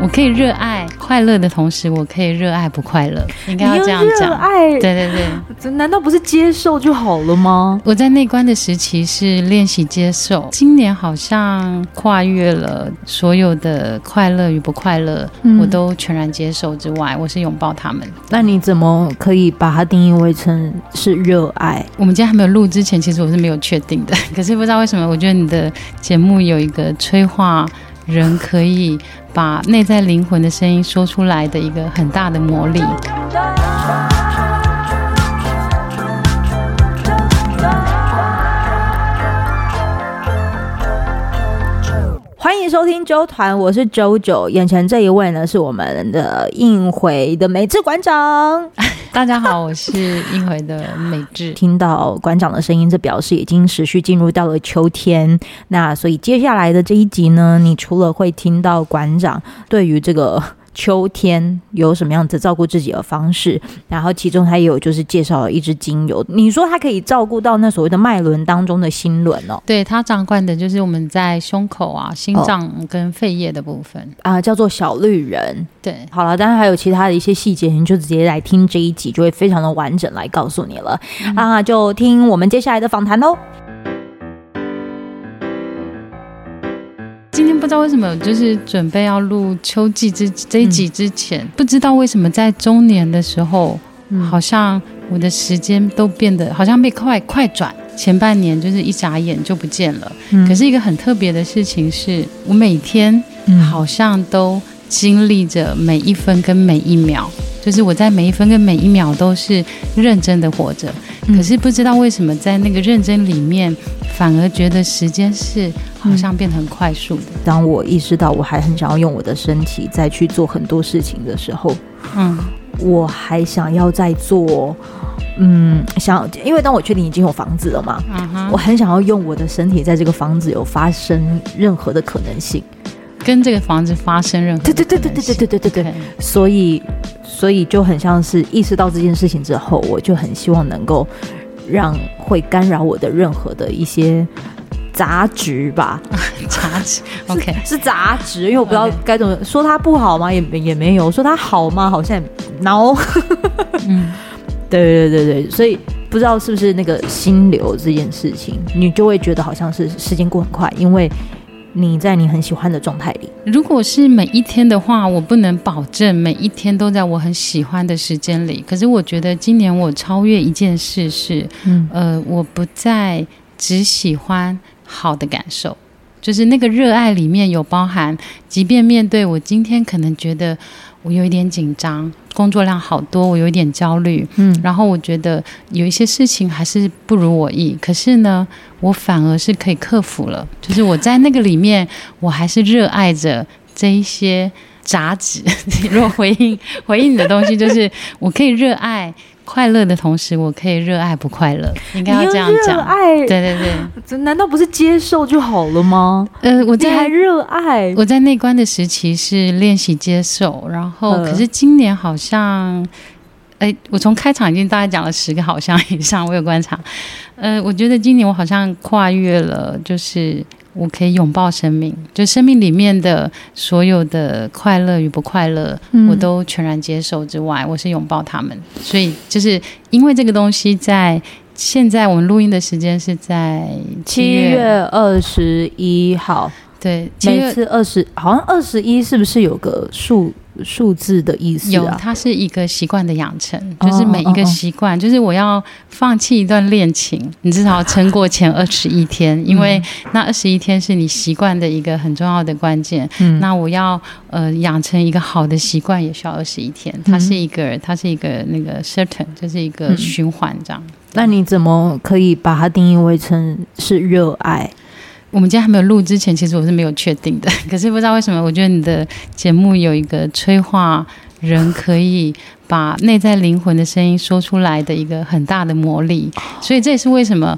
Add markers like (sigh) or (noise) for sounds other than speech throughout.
我可以热爱快乐的同时，我可以热爱不快乐，应该要这样讲。热爱，对对对，这难道不是接受就好了吗？我在内观的时期是练习接受，今年好像跨越了所有的快乐与不快乐，嗯、我都全然接受之外，我是拥抱他们。那你怎么可以把它定义为成是热爱？我们今天还没有录之前，其实我是没有确定的。(laughs) 可是不知道为什么，我觉得你的节目有一个催化人可以把内在灵魂的声音说出来的一个很大的魔力。欢迎收听周团，我是周九。眼前这一位呢，是我们的应回的美智馆长。(laughs) 大家好，我是应回的美智。听到馆长的声音，这表示已经持续进入到了秋天。那所以接下来的这一集呢，你除了会听到馆长对于这个。秋天有什么样子照顾自己的方式？然后其中他也有就是介绍了一支精油。你说它可以照顾到那所谓的脉轮当中的心轮哦？对，它掌管的就是我们在胸口啊、心脏跟肺叶的部分啊、哦呃，叫做小绿人。对，好了，当然还有其他的一些细节，你就直接来听这一集，就会非常的完整来告诉你了。嗯、啊，就听我们接下来的访谈喽。不知道为什么，就是准备要录秋季之这一集之前，嗯、不知道为什么在中年的时候，嗯、好像我的时间都变得好像被快快转，前半年就是一眨眼就不见了。嗯、可是一个很特别的事情是，我每天好像都经历着每一分跟每一秒，就是我在每一分跟每一秒都是认真的活着。可是不知道为什么，在那个认真里面，反而觉得时间是好像变得很快速的。当我意识到我还很想要用我的身体再去做很多事情的时候，嗯，我还想要再做，嗯，想，因为当我确定已经有房子了嘛，我很想要用我的身体在这个房子有发生任何的可能性。跟这个房子发生任何对对对对对对对对对对，所以所以就很像是意识到这件事情之后，我就很希望能够让会干扰我的任何的一些杂质吧，(laughs) 杂质 OK 是杂质，因为我不知道该怎么说它不好吗？也也没有说它好吗？好像 no，嗯，(laughs) 对对对对，所以不知道是不是那个心流这件事情，你就会觉得好像是时间过很快，因为。你在你很喜欢的状态里，如果是每一天的话，我不能保证每一天都在我很喜欢的时间里。可是我觉得今年我超越一件事是，嗯，呃，我不再只喜欢好的感受，就是那个热爱里面有包含，即便面对我今天可能觉得。我有一点紧张，工作量好多，我有一点焦虑，嗯，然后我觉得有一些事情还是不如我意，可是呢，我反而是可以克服了，就是我在那个里面，我还是热爱着这一些杂质。(laughs) 如果回应回应你的东西，就是我可以热爱。快乐的同时，我可以热爱不快乐，应该要这样讲。对对对，这 (laughs) 难道不是接受就好了吗？呃，我在还热爱，我在内观的时期是练习接受，然后可是今年好像，哎、呃，我从开场已经大概讲了十个好像以上，我有观察。呃，我觉得今年我好像跨越了，就是。我可以拥抱生命，就生命里面的所有的快乐与不快乐，嗯、我都全然接受之外，我是拥抱他们。所以就是因为这个东西，在现在我们录音的时间是在七月二十一号。对，七月二十，好像二十一是不是有个数？数字的意思、啊、有，它是一个习惯的养成，就是每一个习惯，哦哦哦、就是我要放弃一段恋情，(laughs) 你至少要撑过前二十一天，因为那二十一天是你习惯的一个很重要的关键。嗯，那我要呃养成一个好的习惯，也需要二十一天，它是一个，它是一个那个 certain，就是一个循环这样。那你怎么可以把它定义为成是热爱？我们今天还没有录之前，其实我是没有确定的。(laughs) 可是不知道为什么，我觉得你的节目有一个催化人可以把内在灵魂的声音说出来的一个很大的魔力。所以这也是为什么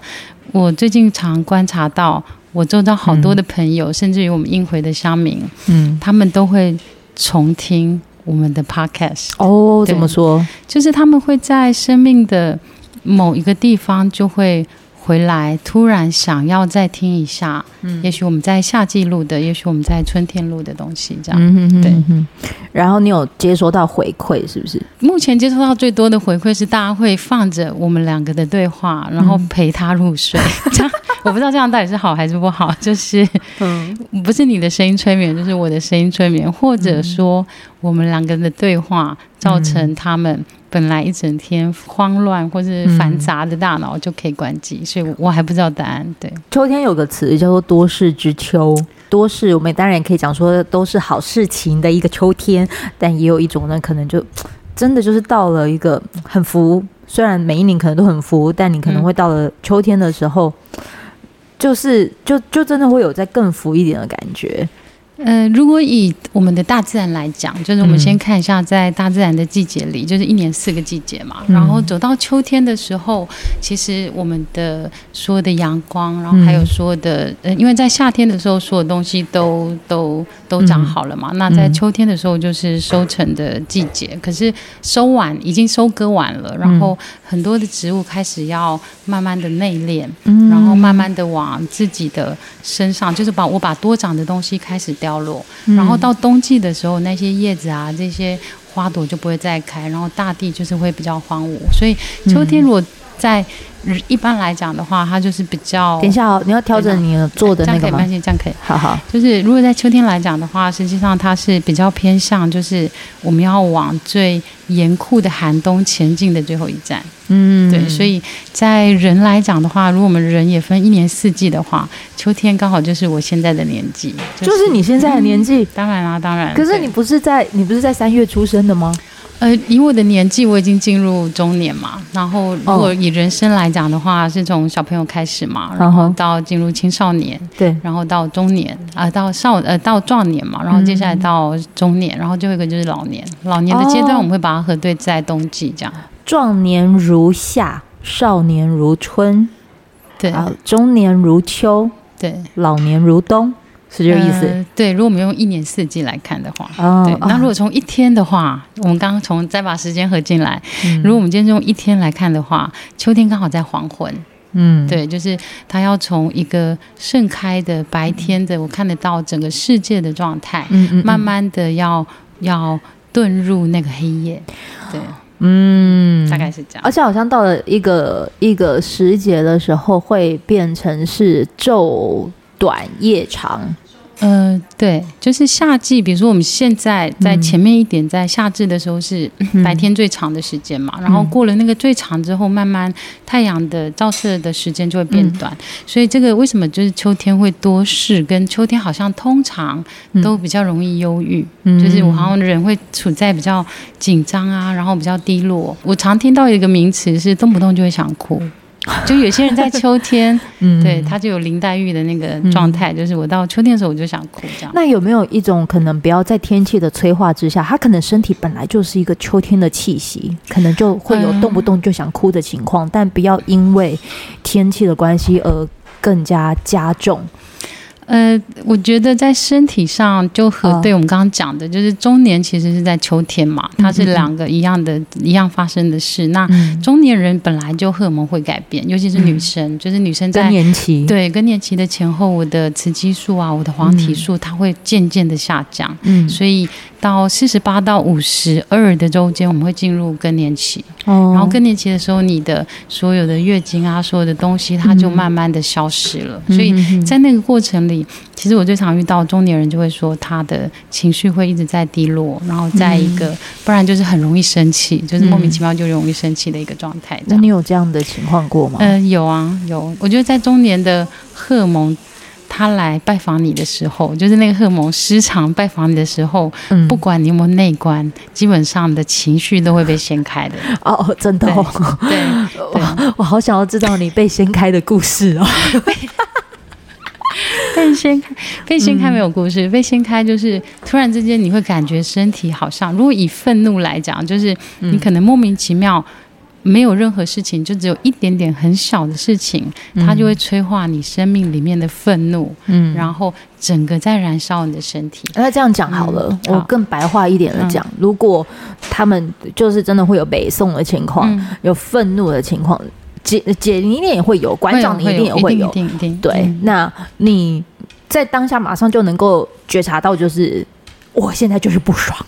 我最近常观察到，我周遭好多的朋友，嗯、甚至于我们应回的乡民，嗯，他们都会重听我们的 podcast。哦，怎么说？就是他们会在生命的某一个地方就会。回来，突然想要再听一下，嗯，也许我们在夏季录的，也许我们在春天录的东西，这样，嗯、哼哼对。然后你有接收到回馈，是不是？目前接收到最多的回馈是，大家会放着我们两个的对话，然后陪他入睡。嗯、(laughs) 这样，我不知道这样到底是好还是不好。(laughs) 就是，嗯，不是你的声音催眠，就是我的声音催眠，或者说我们两个人的对话造成他们。本来一整天慌乱或是繁杂的大脑就可以关机，嗯、所以我还不知道答案。对，秋天有个词叫做多事之秋，多事我们当然也可以讲说都是好事情的一个秋天，但也有一种呢，可能就真的就是到了一个很浮，虽然每一年可能都很浮，但你可能会到了秋天的时候，嗯、就是就就真的会有在更浮一点的感觉。呃，如果以我们的大自然来讲，就是我们先看一下，在大自然的季节里，就是一年四个季节嘛。然后走到秋天的时候，其实我们的所有的阳光，然后还有所有的，呃，因为在夏天的时候，所有东西都都都长好了嘛。那在秋天的时候，就是收成的季节。可是收完，已经收割完了，然后很多的植物开始要慢慢的内敛，然后慢慢的往自己的身上，就是把我把多长的东西开始掉。掉落，然后到冬季的时候，那些叶子啊，这些花朵就不会再开，然后大地就是会比较荒芜。所以秋天如果在一般来讲的话，它就是比较……等一下哦，你要调整你做的那个吗？这样可以，这样可以。好好，就是如果在秋天来讲的话，实际上它是比较偏向，就是我们要往最严酷的寒冬前进的最后一站。嗯，对，所以在人来讲的话，如果我们人也分一年四季的话，秋天刚好就是我现在的年纪，就是、就是你现在的年纪。当然啦，当然。可是你不是在你不是在三月出生的吗？呃，以我的年纪，我已经进入中年嘛。然后，如果以人生来讲的话，是从小朋友开始嘛，然后到进入青少年，对，然后到中年啊、呃，到少呃到壮年嘛，然后接下来到中年，然后最后一个就是老年。老年的阶段，我们会把它核对在冬季这样。壮年如夏，少年如春，对，中年如秋，对，老年如冬。是这个意思、呃。对，如果我们用一年四季来看的话，哦、对。那如果从一天的话，哦、我们刚刚从再把时间合进来，嗯、如果我们今天用一天来看的话，秋天刚好在黄昏。嗯，对，就是它要从一个盛开的白天的，我看得到整个世界的状态，嗯嗯嗯慢慢的要要遁入那个黑夜。对，嗯，大概是这样。而且好像到了一个一个时节的时候，会变成是昼短夜长。呃，对，就是夏季，比如说我们现在在前面一点，在夏至的时候是白天最长的时间嘛，嗯、然后过了那个最长之后，慢慢太阳的照射的时间就会变短，嗯、所以这个为什么就是秋天会多事，跟秋天好像通常都比较容易忧郁，嗯、就是我好像人会处在比较紧张啊，然后比较低落。我常听到一个名词是动不动就会想哭。(laughs) 就有些人在秋天，(laughs) 嗯，对，他就有林黛玉的那个状态，嗯、就是我到秋天的时候我就想哭这样。那有没有一种可能，不要在天气的催化之下，他可能身体本来就是一个秋天的气息，可能就会有动不动就想哭的情况，嗯、但不要因为天气的关系而更加加重。呃，我觉得在身体上就和对我们刚刚讲的，就是中年其实是在秋天嘛，它是两个一样的、一样发生的事。那中年人本来就荷尔蒙会改变，尤其是女生，就是女生在更年期，对更年期的前后，我的雌激素啊，我的黄体素，它会渐渐的下降。嗯，所以到四十八到五十二的周间，我们会进入更年期。哦，然后更年期的时候，你的所有的月经啊，所有的东西，它就慢慢的消失了。所以在那个过程里。其实我最常遇到中年人就会说，他的情绪会一直在低落，然后在一个，嗯、不然就是很容易生气，就是莫名其妙就容易生气的一个状态。那你有这样的情况过吗？嗯、呃，有啊，有。我觉得在中年的荷尔蒙他来拜访你的时候，就是那个荷尔蒙失常拜访你的时候，嗯、不管你有没有内观，基本上你的情绪都会被掀开的。哦，真的哦。对，我，(laughs) 我好想要知道你被掀开的故事哦。(laughs) 被掀开，被掀开没有故事。嗯、被掀开就是突然之间，你会感觉身体好像，如果以愤怒来讲，就是你可能莫名其妙没有任何事情，就只有一点点很小的事情，它就会催化你生命里面的愤怒，嗯，然后整个在燃烧你的身体。那这样讲好了，嗯、我更白话一点的讲，嗯、如果他们就是真的会有北宋的情况，嗯、有愤怒的情况。姐姐你一定也会有，馆长你一定也会有。对，嗯、那你在当下马上就能够觉察到，就是我现在就是不爽。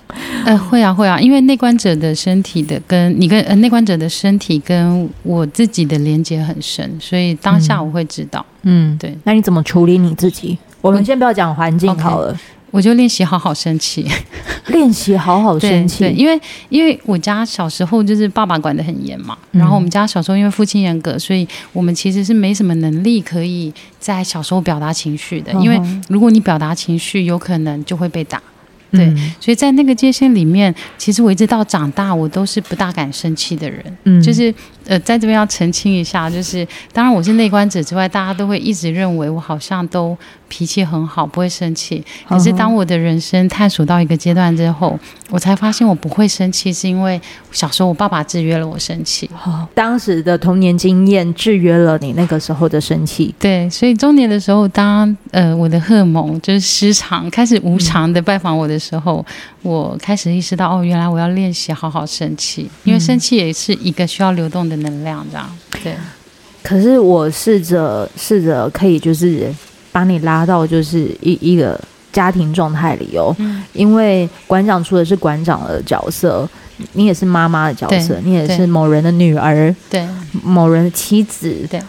呃，会啊会啊，因为内观者的身体的跟你跟呃内观者的身体跟我自己的连接很深，所以当下我会知道。嗯，对。那你怎么处理你自己？我们先不要讲环境好了。Okay. 我就练习好好生气，(laughs) 练习好好生气。对，因为因为我家小时候就是爸爸管得很严嘛，然后我们家小时候因为父亲严格，所以我们其实是没什么能力可以在小时候表达情绪的。因为如果你表达情绪，有可能就会被打。对，所以在那个界限里面，其实我一直到长大，我都是不大敢生气的人。嗯，就是呃，在这边要澄清一下，就是当然我是内观者之外，大家都会一直认为我好像都。脾气很好，不会生气。可是当我的人生探索到一个阶段之后，我才发现我不会生气，是因为小时候我爸爸制约了我生气。哦，当时的童年经验制约了你那个时候的生气。对，所以中年的时候，当呃我的荷尔蒙就是失常，开始无常的拜访我的时候，嗯，我开始意识到，哦，原来我要练习好好生气，因为生气也是一个需要流动的能量，这样。对。可是我试着试着可以就是。把你拉到就是一一个家庭状态里哦，嗯、因为馆长除了是馆长的角色，你也是妈妈的角色，你也是某人的女儿，对，某人的妻子，对，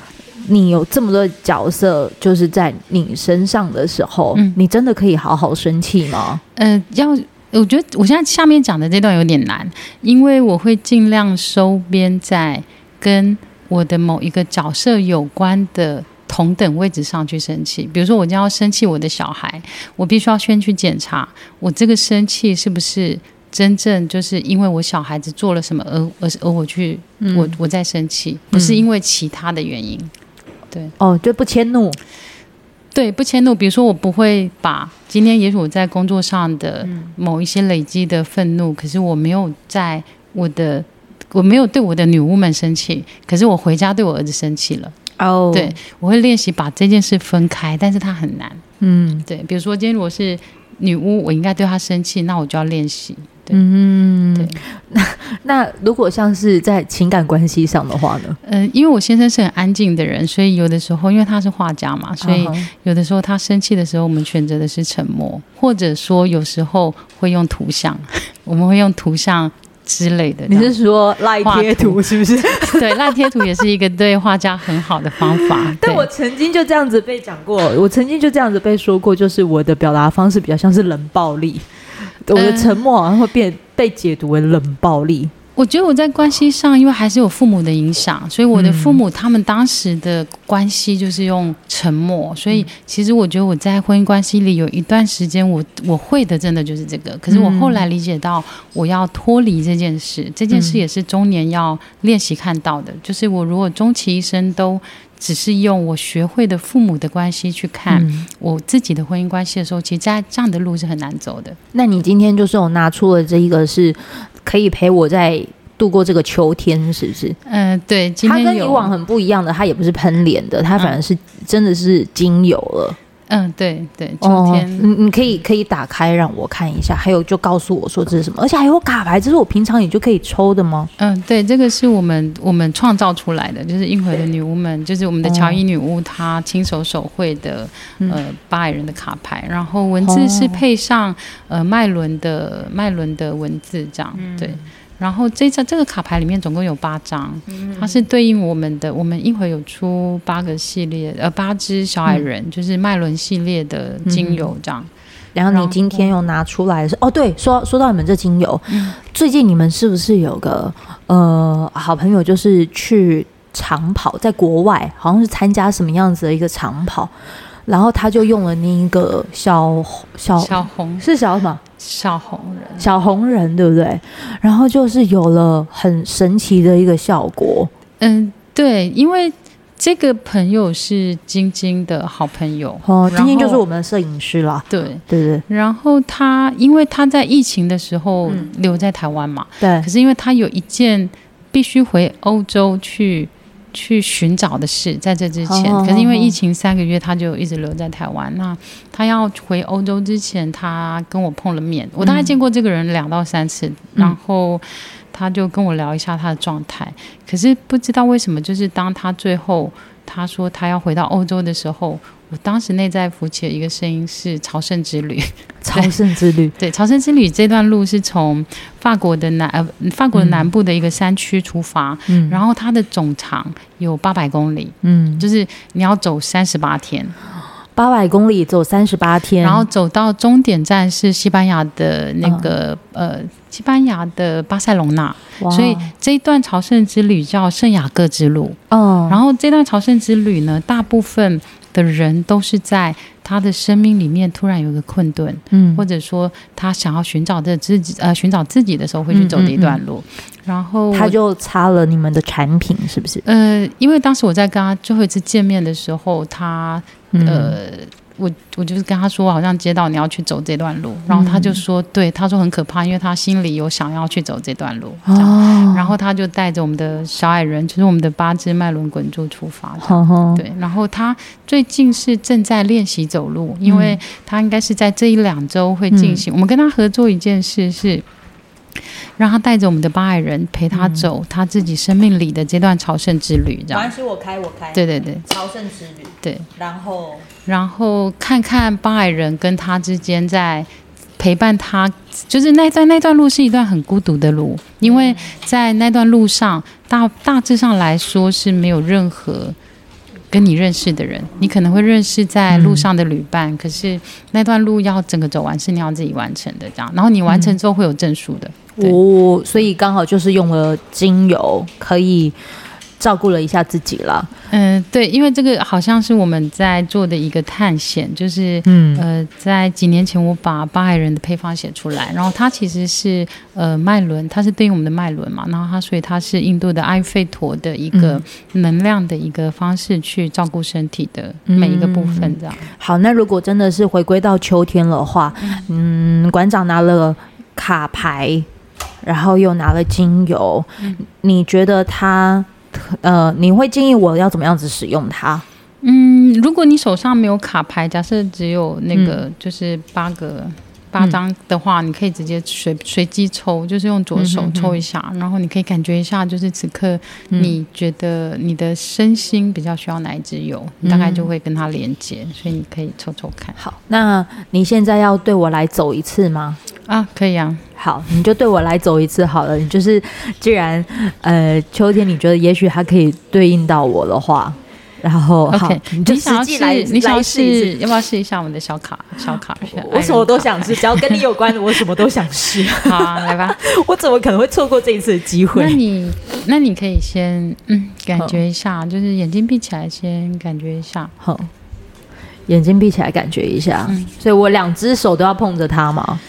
你有这么多角色，就是在你身上的时候，嗯、你真的可以好好生气吗？呃，要我觉得我现在下面讲的这段有点难，因为我会尽量收编在跟我的某一个角色有关的。同等位置上去生气，比如说我将要生气我的小孩，我必须要先去检查我这个生气是不是真正就是因为我小孩子做了什么而而而我去、嗯、我我在生气，不是因为其他的原因。对哦，就不迁怒，对不迁怒。比如说我不会把今天也许我在工作上的某一些累积的愤怒，可是我没有在我的我没有对我的女巫们生气，可是我回家对我儿子生气了。哦，oh. 对，我会练习把这件事分开，但是它很难。嗯，对，比如说今天如果是女巫，我应该对她生气，那我就要练习。嗯，对。(laughs) 那那如果像是在情感关系上的话呢？嗯、呃，因为我先生是很安静的人，所以有的时候，因为他是画家嘛，所以有的时候他生气的时候，我们选择的是沉默，或者说有时候会用图像，(laughs) 我们会用图像。之类的，你是说赖贴图是不是？(laughs) 对，赖贴图也是一个对画家很好的方法。但我曾经就这样子被讲过，我曾经就这样子被说过，就是我的表达方式比较像是冷暴力，我的沉默好像会变被解读为冷暴力。我觉得我在关系上，因为还是有父母的影响，所以我的父母他们当时的关系就是用沉默。所以其实我觉得我在婚姻关系里有一段时间，我我会的真的就是这个。可是我后来理解到，我要脱离这件事，这件事也是中年要练习看到的。就是我如果终其一生都只是用我学会的父母的关系去看我自己的婚姻关系的时候，其实在这样的路是很难走的。那你今天就是有拿出了这一个是。可以陪我在度过这个秋天，是不是？嗯、呃，对。今天它跟以往很不一样的，它也不是喷脸的，它反而是真的是精油了。嗯，对对。秋天，你、哦、你可以可以打开让我看一下，还有就告诉我说这是什么，而且还有卡牌，这是我平常也就可以抽的吗？嗯，对，这个是我们我们创造出来的，就是印回的女巫们，就是我们的乔伊女巫她亲手手绘的、嗯、呃巴矮人的卡牌，然后文字是配上呃麦伦的麦伦的文字，这样、嗯、对。然后这张这个卡牌里面总共有八张，它是对应我们的。我们一会有出八个系列，呃，八只小矮人，嗯、就是麦伦系列的精油这样。嗯、然后你今天又拿出来是哦，对，说说到你们这精油，嗯、最近你们是不是有个呃好朋友，就是去长跑，在国外好像是参加什么样子的一个长跑，然后他就用了那一个小小小红是小什么？小红人，小红人，对不对？然后就是有了很神奇的一个效果。嗯，对，因为这个朋友是晶晶的好朋友哦，晶晶就是我们的摄影师啦。对对对。然后他因为他在疫情的时候留在台湾嘛，对。可是因为他有一件必须回欧洲去去寻找的事，在这之前，可是因为疫情三个月，他就一直留在台湾。那他要回欧洲之前，他跟我碰了面，我大概见过这个人两到三次，然后他就跟我聊一下他的状态。可是不知道为什么，就是当他最后他说他要回到欧洲的时候。我当时内在浮起的一个声音是朝圣之旅，(laughs) 朝圣之旅。对，朝圣之旅这段路是从法国的南呃法国的南部的一个山区出发，嗯，然后它的总长有八百公里，嗯，就是你要走三十八天，八百公里走三十八天，然后走到终点站是西班牙的那个、嗯、呃西班牙的巴塞隆纳，所以这一段朝圣之旅叫圣雅各之路，哦，然后这段朝圣之旅呢，大部分。的人都是在他的生命里面突然有一个困顿，嗯，或者说他想要寻找的自己，呃，寻找自己的时候会去走的一段路，嗯嗯嗯，然后他就擦了你们的产品，是不是？呃，因为当时我在跟他最后一次见面的时候，他呃。嗯我我就是跟他说，好像接到你要去走这段路，然后他就说，对，他说很可怕，因为他心里有想要去走这段路，这样，哦，然后。他就带着我们的小矮人，就是我们的八只脉轮滚珠出发，哦，对，然后他最近是正在练习走路，因为他应该是在这一两周会进行，嗯，我们跟他合作一件事是。让他带着我们的巴矮人陪他走他自己生命里的这段朝圣之旅，这样。关系我开，我开。对对对，朝圣之旅。对，然后然后看看巴矮人跟他之间在陪伴他，就是那在那段路是一段很孤独的路，因为在那段路上大大致上来说是没有任何。跟你认识的人，你可能会认识在路上的旅伴，嗯、可是那段路要整个走完是你要自己完成的，这样。然后你完成之后会有证书的。哦，所以刚好就是用了精油可以。照顾了一下自己了，嗯，对，因为这个好像是我们在做的一个探险，就是，嗯，呃，在几年前我把巴海人的配方写出来，然后它其实是呃脉轮，它是对应我们的脉轮嘛，然后它所以它是印度的埃费陀的一个能量的一个方式去照顾身体的每一个部分，这样。好，那如果真的是回归到秋天的话，嗯，馆长拿了卡牌，然后又拿了精油，你觉得他？呃，你会建议我要怎么样子使用它？嗯，如果你手上没有卡牌，假设只有那个就是八个、嗯、八张的话，你可以直接随随机抽，就是用左手抽一下，嗯、然后你可以感觉一下，就是此刻你觉得你的身心比较需要哪一支油，你大概就会跟它连接，所以你可以抽抽看。好，那你现在要对我来走一次吗？啊，可以啊。好，你就对我来走一次好了。你就是，既然呃秋天你觉得也许它可以对应到我的话，然后 OK，好你就实际来，你想要试，要不要试一下我们的小卡？小卡，(laughs) 我什么都想试，只要跟你有关的，我什么都想试。(laughs) 好啊，来吧。(laughs) 我怎么可能会错过这一次的机会？那你，那你可以先嗯，感觉一下，就是眼睛闭起来，先感觉一下。好，眼睛闭起来，感觉一下。嗯，所以我两只手都要碰着它吗？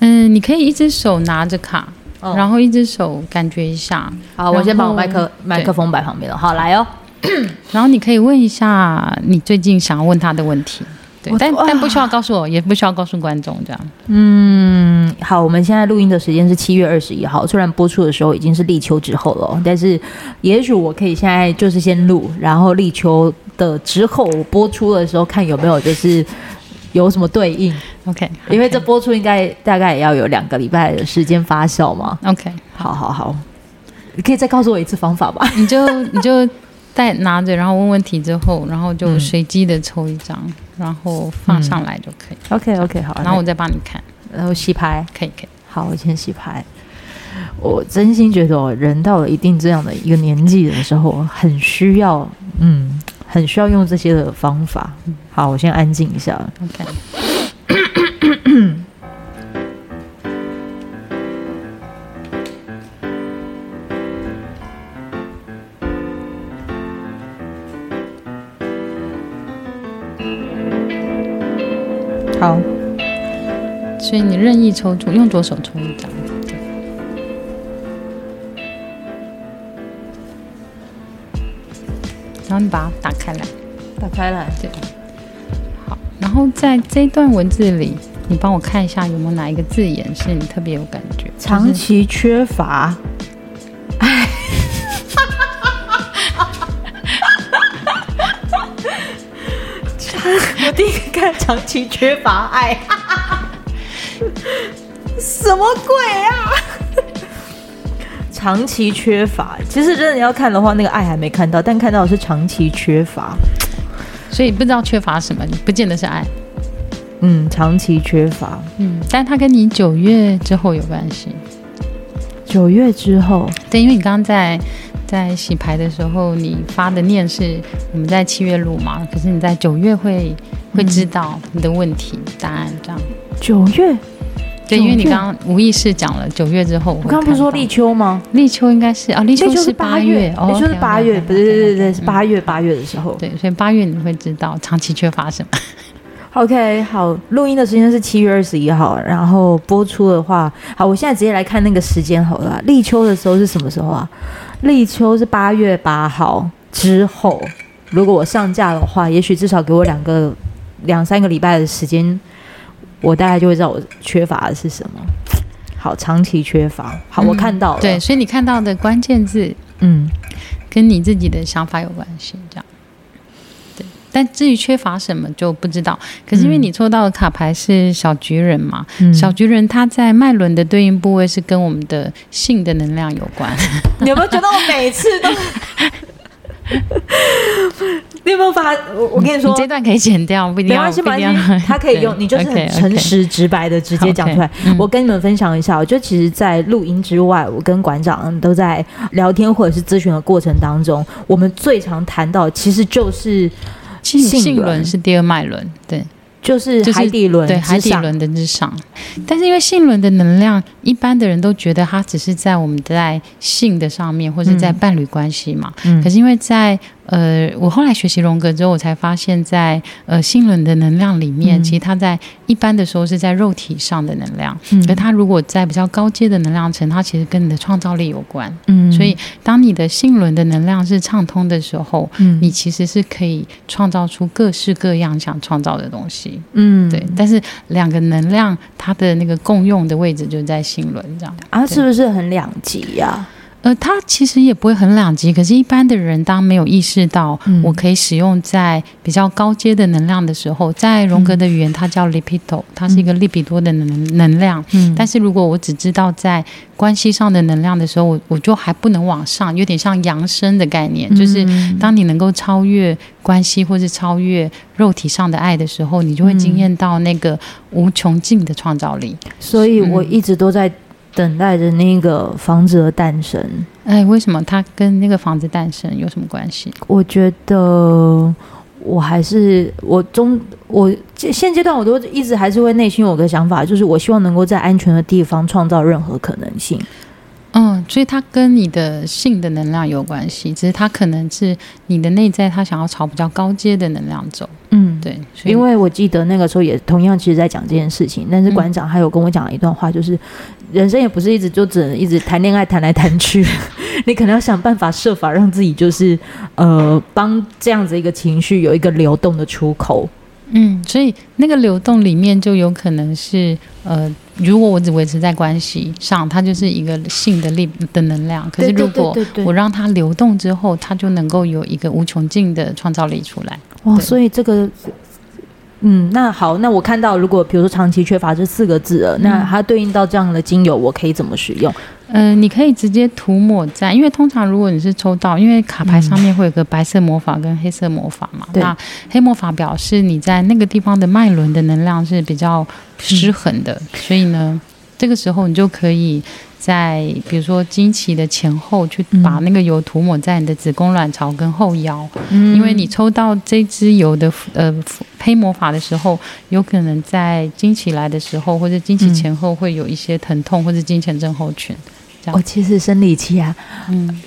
嗯，你可以一只手拿着卡，哦、然后一只手感觉一下。好，我先把我麦克麦克风摆旁边了。好，来哦。然后你可以问一下你最近想要问他的问题。对，但但不需要告诉我，也不需要告诉观众这样。嗯，好，我们现在录音的时间是七月二十一号，虽然播出的时候已经是立秋之后了，但是也许我可以现在就是先录，然后立秋的之后我播出的时候看有没有就是。有什么对应？OK，, okay. 因为这播出应该大概也要有两个礼拜的时间发酵嘛。OK，好好好，你可以再告诉我一次方法吧？你就你就再拿着，然后问问题之后，然后就随机的抽一张，嗯、然后放上来就可以。嗯、OK OK 好，然后我再帮你看，然后洗牌，可以可以。好，我先洗牌。我真心觉得，人到了一定这样的一个年纪的时候，很需要嗯。很需要用这些的方法。好，我先安静一下。OK。好。所以你任意抽出，用左手抽一张。把它打开来，打开了，对，好。然后在这段文字里，你帮我看一下有没有哪一个字眼是你特别有感觉？长期缺乏爱。我第一看“长期缺乏爱”，(laughs) 什么鬼啊？长期缺乏，其实真的要看的话，那个爱还没看到，但看到的是长期缺乏，所以不知道缺乏什么，你不见得是爱。嗯，长期缺乏，嗯，但它跟你九月之后有关系。九月之后，对，因为你刚刚在在洗牌的时候，你发的念是我们在七月录嘛，可是你在九月会会知道你的问题答案，这样。九月。对，因为你刚刚无意识讲了九月之后，我刚刚不是说立秋吗？立秋应该是啊，立秋是八月，立秋是八月，不是对对对，是八月八月的时候。对，所以八月你会知道长期缺乏什么。(laughs) OK，好，录音的时间是七月二十一号，然后播出的话，好，我现在直接来看那个时间好了。立秋的时候是什么时候啊？立秋是八月八号之后。如果我上架的话，也许至少给我两个两三个礼拜的时间。我大概就会知道我缺乏的是什么。好，长期缺乏。好，嗯、我看到了。对，所以你看到的关键字，嗯，跟你自己的想法有关系，这样。对，但至于缺乏什么就不知道。可是因为你抽到的卡牌是小橘人嘛，嗯、小橘人他在脉轮的对应部位是跟我们的性的能量有关。你有没有觉得我每次都？(laughs) 你有没有发？我我跟你说，你这段可以剪掉，不一定要。没关系，没关系，(laughs) 他可以用。你就是很诚实、直白的直接讲出来。我跟你们分享一下，我觉得其实，在录音之外，我跟馆长都在聊天或者是咨询的过程当中，我们最常谈到，其实就是性轮是第二脉轮，对。就是海底轮，对海底轮的之上，但是因为性轮的能量，一般的人都觉得它只是在我们在性的上面，或者在伴侣关系嘛。嗯，可是因为在呃，我后来学习荣格之后，我才发现在，在呃性轮的能量里面，嗯、其实它在一般的时候是在肉体上的能量。嗯，而它如果在比较高阶的能量层，它其实跟你的创造力有关。嗯，所以当你的性轮的能量是畅通的时候，嗯，你其实是可以创造出各式各样想创造的东西。嗯，对。但是两个能量它的那个共用的位置就在性轮这样。啊，是不是很两极呀？呃，它其实也不会很两极，可是，一般的人当没有意识到我可以使用在比较高阶的能量的时候，在荣格的语言，它叫 lipido，它是一个利比多的能能量。嗯，但是如果我只知道在关系上的能量的时候，我我就还不能往上，有点像扬升的概念，就是当你能够超越关系或是超越肉体上的爱的时候，你就会惊艳到那个无穷尽的创造力。所以我一直都在。等待着那个房子的诞生。哎，为什么它跟那个房子诞生有什么关系？我觉得我还是我中我现阶段我都一直还是会内心有个想法，就是我希望能够在安全的地方创造任何可能性。嗯，所以它跟你的性的能量有关系，只是它可能是你的内在，它想要朝比较高阶的能量走。嗯，对，因为我记得那个时候也同样，其实在讲这件事情，但是馆长还有跟我讲了一段话，就是。人生也不是一直就只能一直谈恋爱谈来谈去，(laughs) 你可能要想办法设法让自己就是呃帮这样子一个情绪有一个流动的出口。嗯，所以那个流动里面就有可能是呃，如果我只维持在关系上，它就是一个性的力的能量。可是如果我让它流动之后，它就能够有一个无穷尽的创造力出来。哇，所以这个。嗯，那好，那我看到，如果比如说长期缺乏这四个字了，嗯、那它对应到这样的精油，我可以怎么使用？嗯、呃，你可以直接涂抹在，因为通常如果你是抽到，因为卡牌上面会有个白色魔法跟黑色魔法嘛，嗯、那黑魔法表示你在那个地方的脉轮的能量是比较失衡的，嗯、所以呢，这个时候你就可以。在比如说经期的前后，去把那个油涂抹在你的子宫卵巢跟后腰，嗯、因为你抽到这支油的呃黑魔法的时候，有可能在经期来的时候或者经期前后会有一些疼痛或者经前症候群。我其实生理期啊，嗯，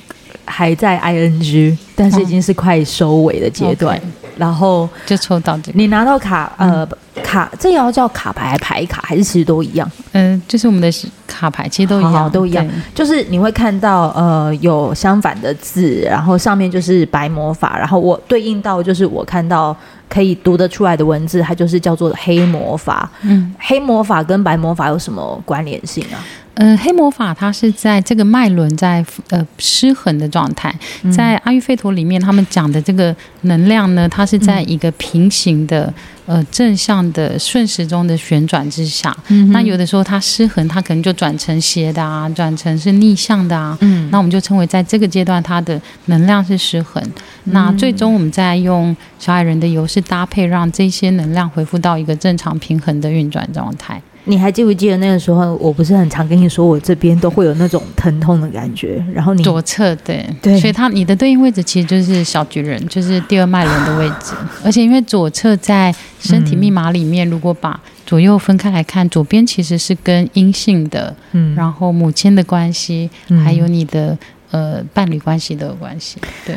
还在 ing，但是已经是快收尾的阶段。嗯 okay 然后就抽到这个，你拿到卡，呃，卡，这也要叫卡牌牌卡，还是其实都一样？嗯，就是我们的卡牌其实都一样，好好都一样，就是你会看到呃有相反的字，然后上面就是白魔法，然后我对应到就是我看到可以读得出来的文字，它就是叫做黑魔法。嗯，黑魔法跟白魔法有什么关联性啊？呃，黑魔法它是在这个脉轮在呃失衡的状态，在阿育吠陀里面，他们讲的这个能量呢，它是在一个平行的呃正向的顺时钟的旋转之下。嗯，那有的时候它失衡，它可能就转成斜的啊，转成是逆向的啊。嗯，那我们就称为在这个阶段它的能量是失衡。那最终我们再用小矮人的油是搭配，让这些能量恢复到一个正常平衡的运转状态。你还记不记得那个时候，我不是很常跟你说，我这边都会有那种疼痛的感觉。然后你左侧对对，所以它你的对应位置其实就是小巨人，就是第二脉轮的位置。而且因为左侧在身体密码里面，如果把左右分开来看，左边其实是跟阴性的，嗯，然后母亲的关系，还有你的呃伴侣关系都有关系，对。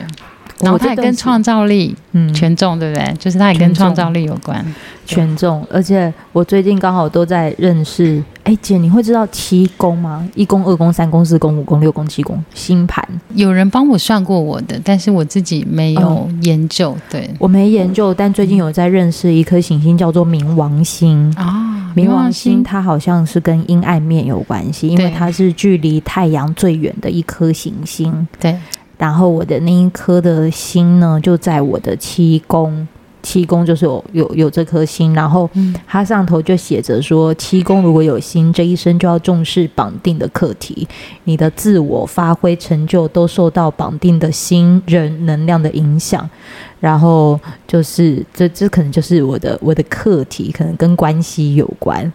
然后它也跟创造力，嗯，权重对不对？就是它也跟创造力有关，权重。而且我最近刚好都在认识，哎，姐，你会知道七宫吗？一宫、二宫、三宫、四宫、五宫、六宫、七宫星盘。有人帮我算过我的，但是我自己没有研究。嗯、对，我没研究，但最近有在认识一颗行星，叫做冥王星啊。冥王星它好像是跟阴暗面有关系，因为它是距离太阳最远的一颗行星。对。然后我的那一颗的心呢，就在我的七宫，七宫就是有有有这颗心。然后它上头就写着说，七宫如果有心，这一生就要重视绑定的课题，你的自我发挥成就都受到绑定的心人能量的影响。然后就是这这可能就是我的我的课题，可能跟关系有关。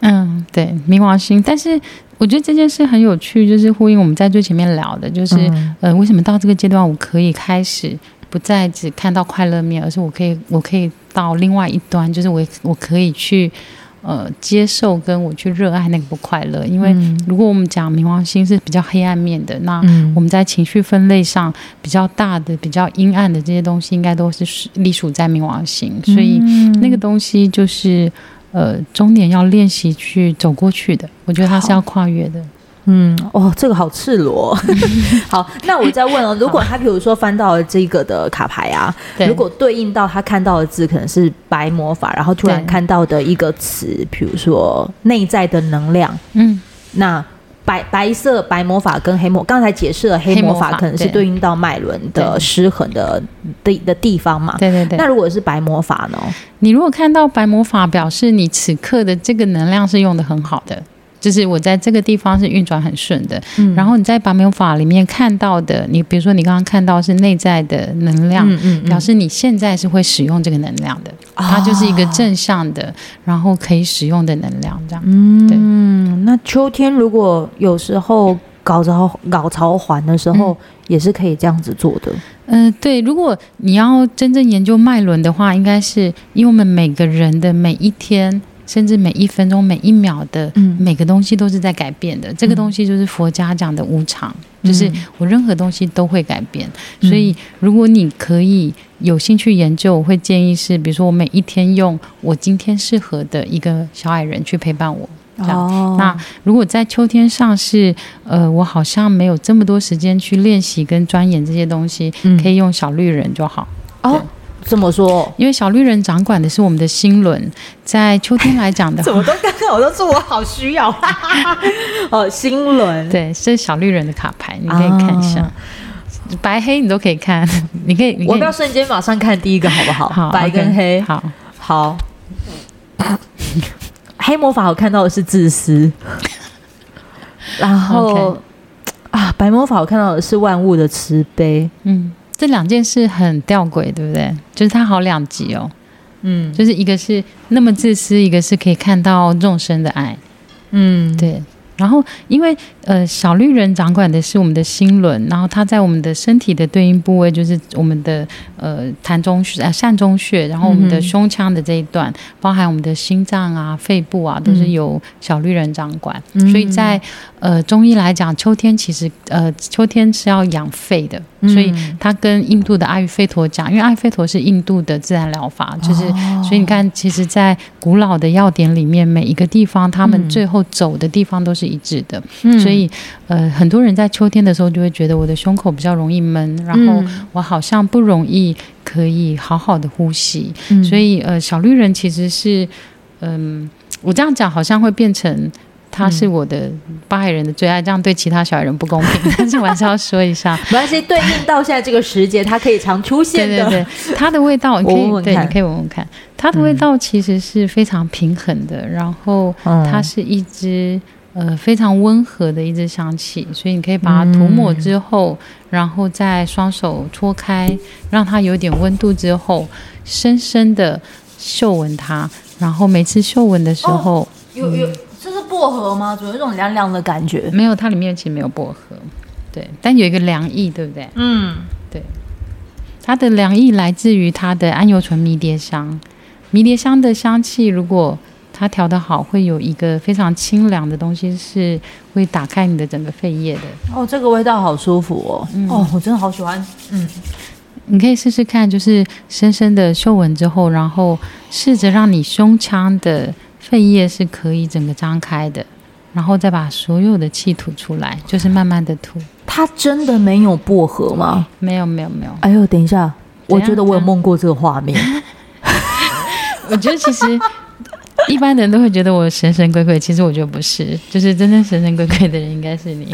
嗯，对，冥王星，但是。我觉得这件事很有趣，就是呼应我们在最前面聊的，就是、嗯、呃，为什么到这个阶段我可以开始不再只看到快乐面，而是我可以，我可以到另外一端，就是我我可以去呃接受跟我去热爱那个不快乐。因为如果我们讲冥王星是比较黑暗面的，那我们在情绪分类上比较大的、比较阴暗的这些东西，应该都是隶属在冥王星，所以那个东西就是。呃，终点要练习去走过去的，我觉得他是要跨越的。嗯，哦，这个好赤裸。(laughs) 好，那我再问哦，如果他比如说翻到了这个的卡牌啊，如果对应到他看到的字可能是白魔法，然后突然看到的一个词，比如说内在的能量，嗯，那。白白色白魔法跟黑魔，刚才解释了黑魔法可能是对应到脉轮的失衡的的的地方嘛？对对对。那如果是白魔法呢？你如果看到白魔法，表示你此刻的这个能量是用的很好的。就是我在这个地方是运转很顺的，嗯，然后你在拔苗法里面看到的，你比如说你刚刚看到是内在的能量，嗯嗯，表示你现在是会使用这个能量的，它就是一个正向的，然后可以使用的能量，这样，嗯，对。那秋天如果有时候搞潮搞潮环的时候，也是可以这样子做的，嗯，对。如果你要真正研究脉轮的话，应该是因为我们每个人的每一天。甚至每一分钟、每一秒的每个东西都是在改变的。嗯、这个东西就是佛家讲的无常，嗯、就是我任何东西都会改变。嗯、所以，如果你可以有兴趣研究，我会建议是，比如说我每一天用我今天适合的一个小矮人去陪伴我。这样。哦、那如果在秋天上是呃，我好像没有这么多时间去练习跟钻研这些东西，嗯、可以用小绿人就好。哦。这么说，因为小绿人掌管的是我们的心轮，在秋天来讲的话，怎么都刚刚我都说我好需要。(laughs) 哦，心轮。对，是小绿人的卡牌，你可以看一下，啊、白黑你都可以看，(laughs) 你可以，你可以，我不要瞬间马上看第一个好不好？好，白跟黑，好。好。黑魔法我看到的是自私，然后 Okay. 啊，白魔法我看到的是万物的慈悲，嗯。这两件事很吊诡，对不对？就是它好两极哦，嗯，就是一个是那么自私，一个是可以看到众生的爱，嗯，对。然后，因为呃，小绿人掌管的是我们的心轮，然后它在我们的身体的对应部位就是我们的呃膻中穴、呃、膻中穴，然后我们的胸腔的这一段，嗯、包含我们的心脏啊、肺部啊，都是由小绿人掌管。嗯、所以在呃，中医来讲，秋天其实呃，秋天是要养肺的，嗯、所以它跟印度的阿育吠陀讲，因为阿育吠陀是印度的自然疗法，就是、哦、所以你看，其实，在古老的药典里面，每一个地方他们最后走的地方都是一致的，嗯、所以呃，很多人在秋天的时候就会觉得我的胸口比较容易闷，然后我好像不容易可以好好的呼吸，嗯、所以呃，小绿人其实是嗯、呃，我这样讲好像会变成。他是我的八海人的最爱，这样对其他小矮人不公平。(laughs) 但是我还是要说一下，(laughs) 没关系，对应到现在这个时节，它可以常出现的。(laughs) 对对对，它的味道，你可以闻闻对，你可以闻闻看，它的味道其实是非常平衡的。嗯、然后它是一支呃非常温和的一支香气，所以你可以把它涂抹之后，嗯、然后再双手搓开，让它有点温度之后，深深的嗅闻它。然后每次嗅闻的时候，哦、有有。这是薄荷吗？总有一种凉凉的感觉。没有，它里面其实没有薄荷，对，但有一个凉意，对不对？嗯，对。它的凉意来自于它的安油醇迷迭香，迷迭香的香气，如果它调得好，会有一个非常清凉的东西，是会打开你的整个肺叶的。哦，这个味道好舒服哦。嗯、哦，我真的好喜欢。嗯，你可以试试看，就是深深的嗅闻之后，然后试着让你胸腔的。肺叶是可以整个张开的，然后再把所有的气吐出来，就是慢慢的吐。它真的没有薄荷吗？没有，没有，没有。哎呦，等一下，我觉得我有梦过这个画面。(laughs) 我觉得其实 (laughs) 一般人都会觉得我神神鬼鬼，其实我觉得不是，就是真正神神鬼鬼的人应该是你。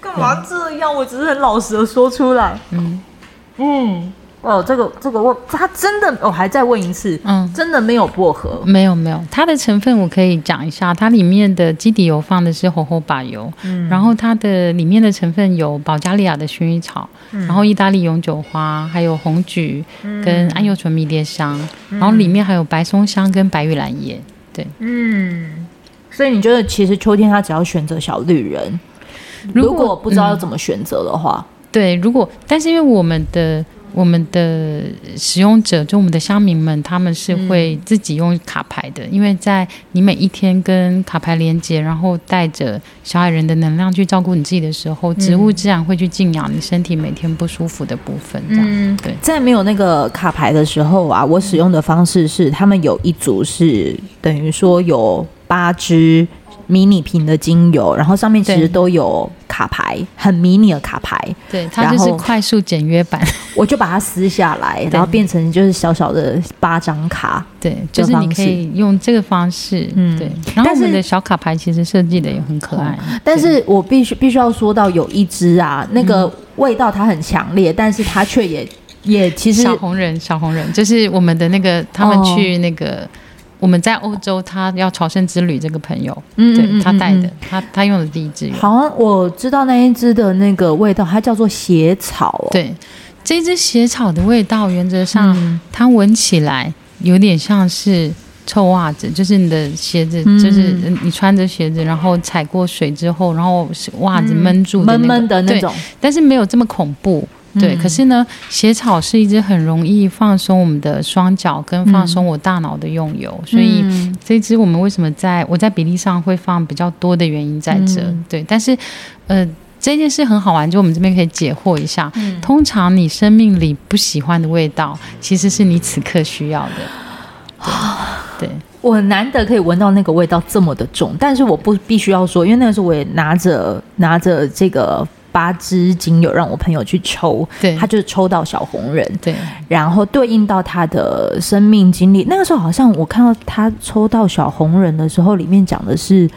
干嘛这样？我只是很老实的说出来。嗯嗯。哦，这个这个我它真的，我、哦、还再问一次，嗯，真的没有薄荷？没有没有，它的成分我可以讲一下，它里面的基底油放的是荷荷巴油，嗯，然后它的里面的成分有保加利亚的薰衣草，嗯、然后意大利永久花，还有红菊跟桉油醇迷迭香，嗯、然后里面还有白松香跟白玉兰叶，对，嗯，所以你觉得其实秋天它只要选择小绿人，如果，如果不知道要怎么选择的话，嗯、对，如果但是因为我们的。我们的使用者，就我们的乡民们，他们是会自己用卡牌的，嗯、因为在你每一天跟卡牌连接，然后带着小矮人的能量去照顾你自己的时候，植物自然会去静养你身体每天不舒服的部分。这样，嗯、对。在没有那个卡牌的时候啊，我使用的方式是，他们有一组是等于说有八支。迷你瓶的精油，然后上面其实都有卡牌，很迷你的卡牌。对，它就是快速简约版。(laughs) 我就把它撕下来，然后变成就是小小的八张卡。对，就是你可以用这个方式。嗯，对。然后我们的小卡牌其实设计的也很可爱。但是我必须必须要说到，有一支啊，那个味道它很强烈，嗯、但是它却也也其实小红人，小红人就是我们的那个他们去那个。哦我们在欧洲，他要朝圣之旅，这个朋友，嗯，对他带的，他他用的第一支，好像我知道那一支的那个味道，它叫做血草，哦。对，这支血草的味道，原则上，嗯、它闻起来有点像是臭袜子，就是你的鞋子，嗯、就是你穿着鞋子，然后踩过水之后，然后袜子闷住的，那个，闷闷的那种，但是没有这么恐怖。对，可是呢，血草是一支很容易放松我们的双脚跟放松我大脑的用油，嗯、所以这支我们为什么在我在比例上会放比较多的原因在这。嗯、对，但是呃，这件事很好玩，就我们这边可以解惑一下。嗯、通常你生命里不喜欢的味道，其实是你此刻需要的。对，对我难得可以闻到那个味道这么的重，但是我不必须要说，因为那个时候我也拿着拿着这个。八支精油让我朋友去抽，对，他就是抽到小红人，对，然后对应到他的生命经历。那个时候好像我看到他抽到小红人的时候，里面讲的是，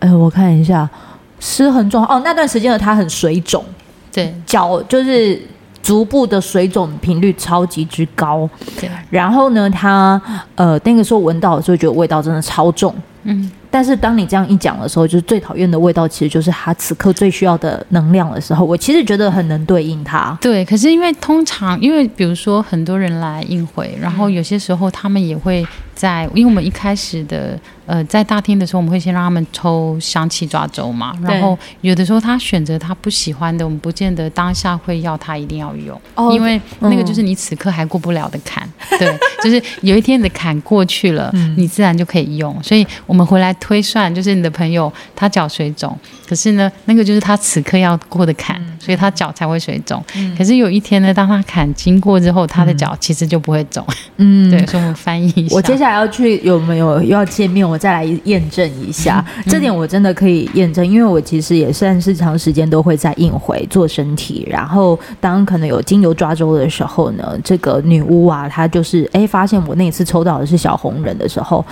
哎，我看一下，失衡状哦，那段时间的他很水肿，对，脚就是足部的水肿频率超级之高，对，然后呢，他呃那个时候闻到的时候，觉得味道真的超重，嗯。但是当你这样一讲的时候，就是最讨厌的味道，其实就是他此刻最需要的能量的时候。我其实觉得很能对应他。对，可是因为通常，因为比如说很多人来应回，然后有些时候他们也会在，因为我们一开始的呃，在大厅的时候，我们会先让他们抽香气抓周嘛。然后有的时候他选择他不喜欢的，我们不见得当下会要他一定要用，哦、因为那个就是你此刻还过不了的坎。嗯、(laughs) 对，就是有一天你的坎过去了，嗯、你自然就可以用。所以我们回来推算，就是你的朋友他脚水肿，可是呢，那个就是他此刻要过的坎，嗯、所以他脚才会水肿。嗯、可是有一天呢，当他坎经过之后，他的脚其实就不会肿。嗯，对，所以我们翻译一下。我接下来要去有没有要见面，我再来验证一下。嗯、这点我真的可以验证，因为我其实也算是长时间都会在应回做身体。然后当可能有精油抓周的时候呢，这个女巫啊，她就是哎发现我那一次抽到的是小红人的时候，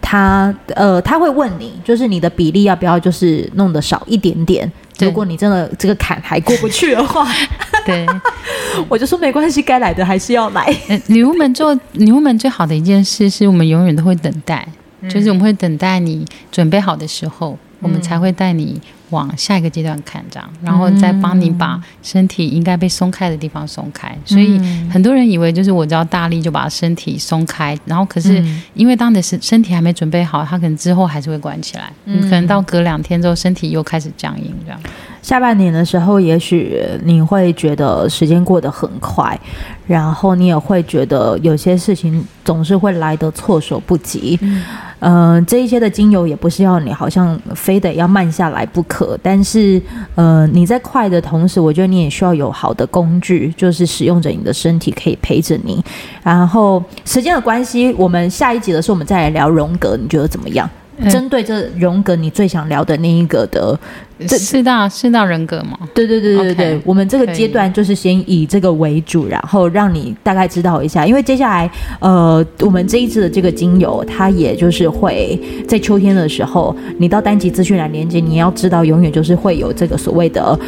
她呃她会问你，就是你的比例要不要就是弄得少一点点。如果你真的这个坎还过不去的话，(laughs) 对，(laughs) 我就说没关系，该来的还是要来。女巫们做女巫们最好的一件事，是我们永远都会等待，嗯、就是我们会等待你准备好的时候，嗯、我们才会带你。往下一个阶段看，这样，然后再帮你把身体应该被松开的地方松开。嗯、所以很多人以为就是我只要大力就把身体松开，然后可是因为当你的身身体还没准备好，它可能之后还是会关起来。嗯，可能到隔两天之后，身体又开始僵硬这样。下半年的时候，也许你会觉得时间过得很快，然后你也会觉得有些事情总是会来得措手不及。嗯嗯、呃，这一些的精油也不是要你好像非得要慢下来不可，但是，呃，你在快的同时，我觉得你也需要有好的工具，就是使用着你的身体可以陪着你。然后，时间的关系，我们下一集的时候，我们再来聊荣格，你觉得怎么样？针对这荣格，你最想聊的那一个的四大四大人格吗？对对对对对，Okay, 我们这个阶段就是先以这个为主，然后让你大概知道一下，因为接下来呃，我们这一次的这个精油，它也就是会在秋天的时候，你到单集资讯栏连接，你要知道，永远就是会有这个所谓的。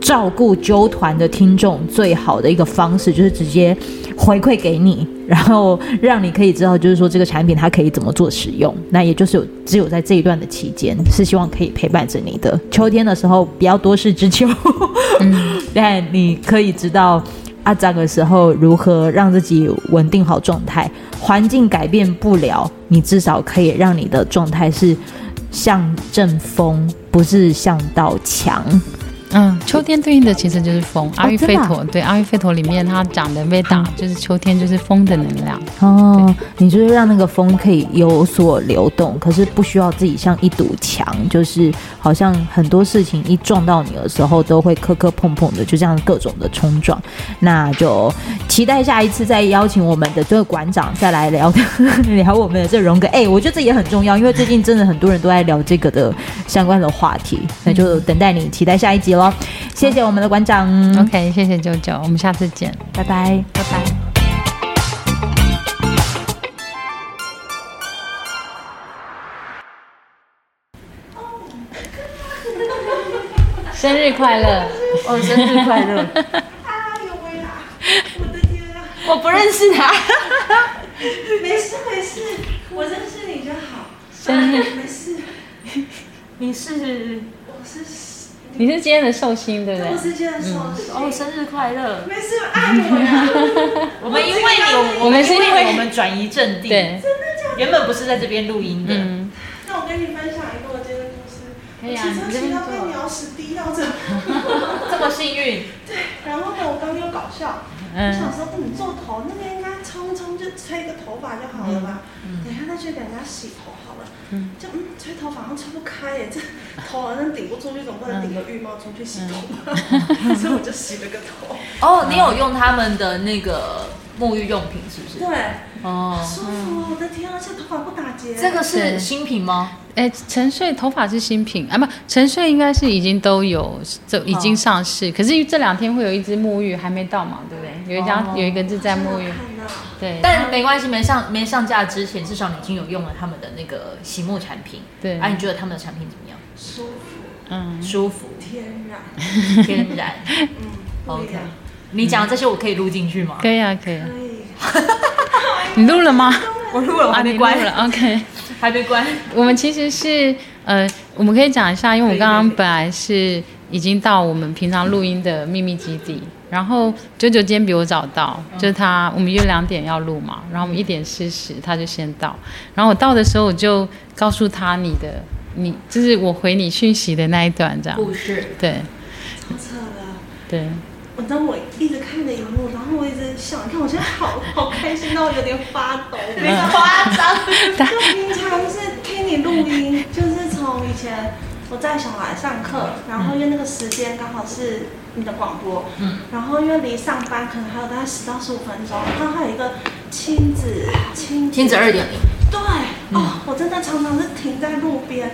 照顾揪团的听众最好的一个方式就是直接回馈给你，然后让你可以知道，就是说这个产品它可以怎么做使用。那也就是有只有在这一段的期间是希望可以陪伴着你的。秋天的时候不要多事之秋，嗯，(laughs) 但你可以知道啊，这个时候如何让自己稳定好状态。环境改变不了，你至少可以让你的状态是像阵风，不是像道墙。嗯，秋天对应的其实就是风，阿育吠陀。对，阿育吠陀里面它讲的 Veda 就是秋天就是风的能量。哦，你就是让那个风可以有所流动，可是不需要自己像一堵墙，就是好像很多事情一撞到你的时候都会磕磕碰碰的，就这样各种的冲撞。那就期待下一次再邀请我们的这个馆长再来聊 (laughs) 聊我们的这荣格。哎，我觉得这也很重要，因为最近真的很多人都在聊这个的相关的话题，那就等待你期待下一集了。谢谢我们的馆长，OK，谢谢九九，我们下次见，拜拜，拜拜。生日快乐！哦，生日快乐！哎呦喂啦？我的天啊！我不认识他。(laughs) 没事没事，我认识你就好。生日没事。你是？我是。你是今天的寿星，对不对？我是今天的寿星。哦，生日快乐！没事，爱我呀。(laughs) 我们因为你，我们是因为我们转移阵地。对。真的假的？原本不是在这边录音的。嗯。那我跟你分享一个我今天的故事。可以啊。骑车骑到被鸟屎滴到这。(laughs) 这么幸运。对。然后呢，我刚刚又搞笑。嗯。我想说，你做头那边应该冲冲就吹个头发就好了吧？嗯。等一下再去给人家洗头好了。嗯。就嗯，吹头发好像吹不开耶，这。头好像顶不出去，总不能顶个浴帽出去洗头嘛，(laughs) 所以我就洗了个头。哦，你有用他们的那个沐浴用品是不是？对，哦，舒服，我的天啊，这头发不打结。这个是新品吗？哎，沉睡头发是新品啊，不，沉睡应该是已经都有，就已经上市。可是这两天会有一支沐浴还没到嘛，对不对？有一家有一个是在沐浴，对，但没关系，没上没上架之前，至少你已经有用了他们的那个洗沐产品。对，啊，你觉得他们的产品怎么样？舒服，嗯，舒服，天然，(laughs) 天然，嗯，OK。你讲这些我可以录进去吗？可以啊，可以。你录了吗？我录了，我还没关了。OK，还没关。我们其实是，呃，我们可以讲一下，因为我刚刚本来是已经到我们平常录音的秘密基地。然后九九今天比我早到，就是他，我们约两点要录嘛，然后我们一点四十他就先到，然后我到的时候我就告诉他你的，你就是我回你讯息的那一段这样。故事。对。超扯的。对。我当我一直看着荧幕，然后我一直想，你看我现在好好开心到有点发抖，没夸张。(laughs) 就平常是听你录音，就是从以前。我在小孩上课，然后因为那个时间刚好是你的广播，嗯，然后因为离上班可能还有大概十到十五分钟，然后还有一个亲子亲子亲子二点零，对，哦，我真的常常是停在路边，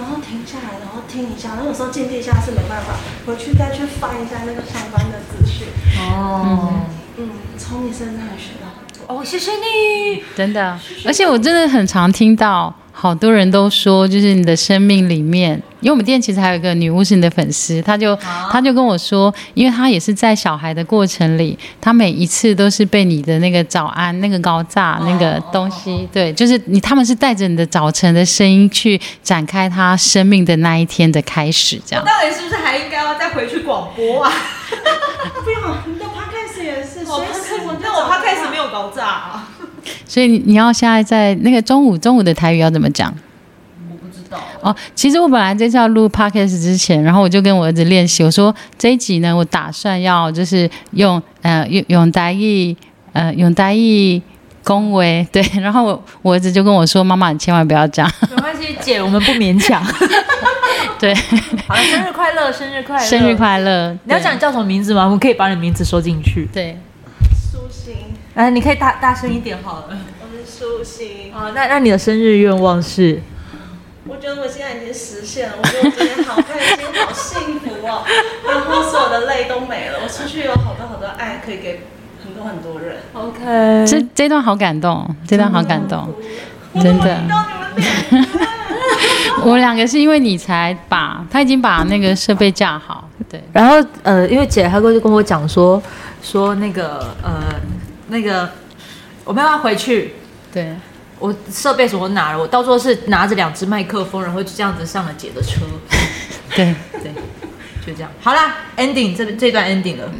然后停下来，然后听一下，然后有时候进地下是没办法，回去再去翻一下那个相关的资讯。哦，嗯，从你身上学到很多。哦，谢谢你，真的，而且我真的很常听到。好多人都说，就是你的生命里面，因为我们店其实还有一个女巫是你的粉丝，她就她就跟我说，因为她也是在小孩的过程里，她每一次都是被你的那个早安那个高炸那个东西，对，就是你他们是带着你的早晨的声音去展开她生命的那一天的开始，这样。我到底是不是还应该要再回去广播啊？不用，你的 podcast 也是，随时我但我 podcast 没有高炸啊。所以你你要现在在那个中午中午的台语要怎么讲？我不知道哦。其实我本来这次要录 podcast 之前，然后我就跟我儿子练习，我说这一集呢，我打算要就是用呃用用台语呃用台语恭维 (laughs) 对，然后我我儿子就跟我说：“妈妈，你千万不要讲。”没关系，姐，我们不勉强。(laughs) 对，好了，生日快乐，生日快乐，生日快乐！你要讲你叫什么名字吗？我们可以把你名字说进去。对。哎、啊，你可以大大声一点好了。我是舒心。哦，那那你的生日愿望是？我觉得我现在已经实现了，我觉得我今天好开心，好幸福哦。(laughs) 然后所有的泪都没了，我出去有好多好多爱可以给很多很多人。OK，这这段好感动，这段好感动，真的。(laughs) 我们两个是因为你才把他已经把那个设备架好，对。然后呃，因为姐她过去跟我讲说说那个呃。那个，我没办法回去。对，我设备什么拿了，我到时候是拿着两只麦克风，然后就这样子上了姐的车。(laughs) 对对，就这样。好啦，ending 这这段 ending 了。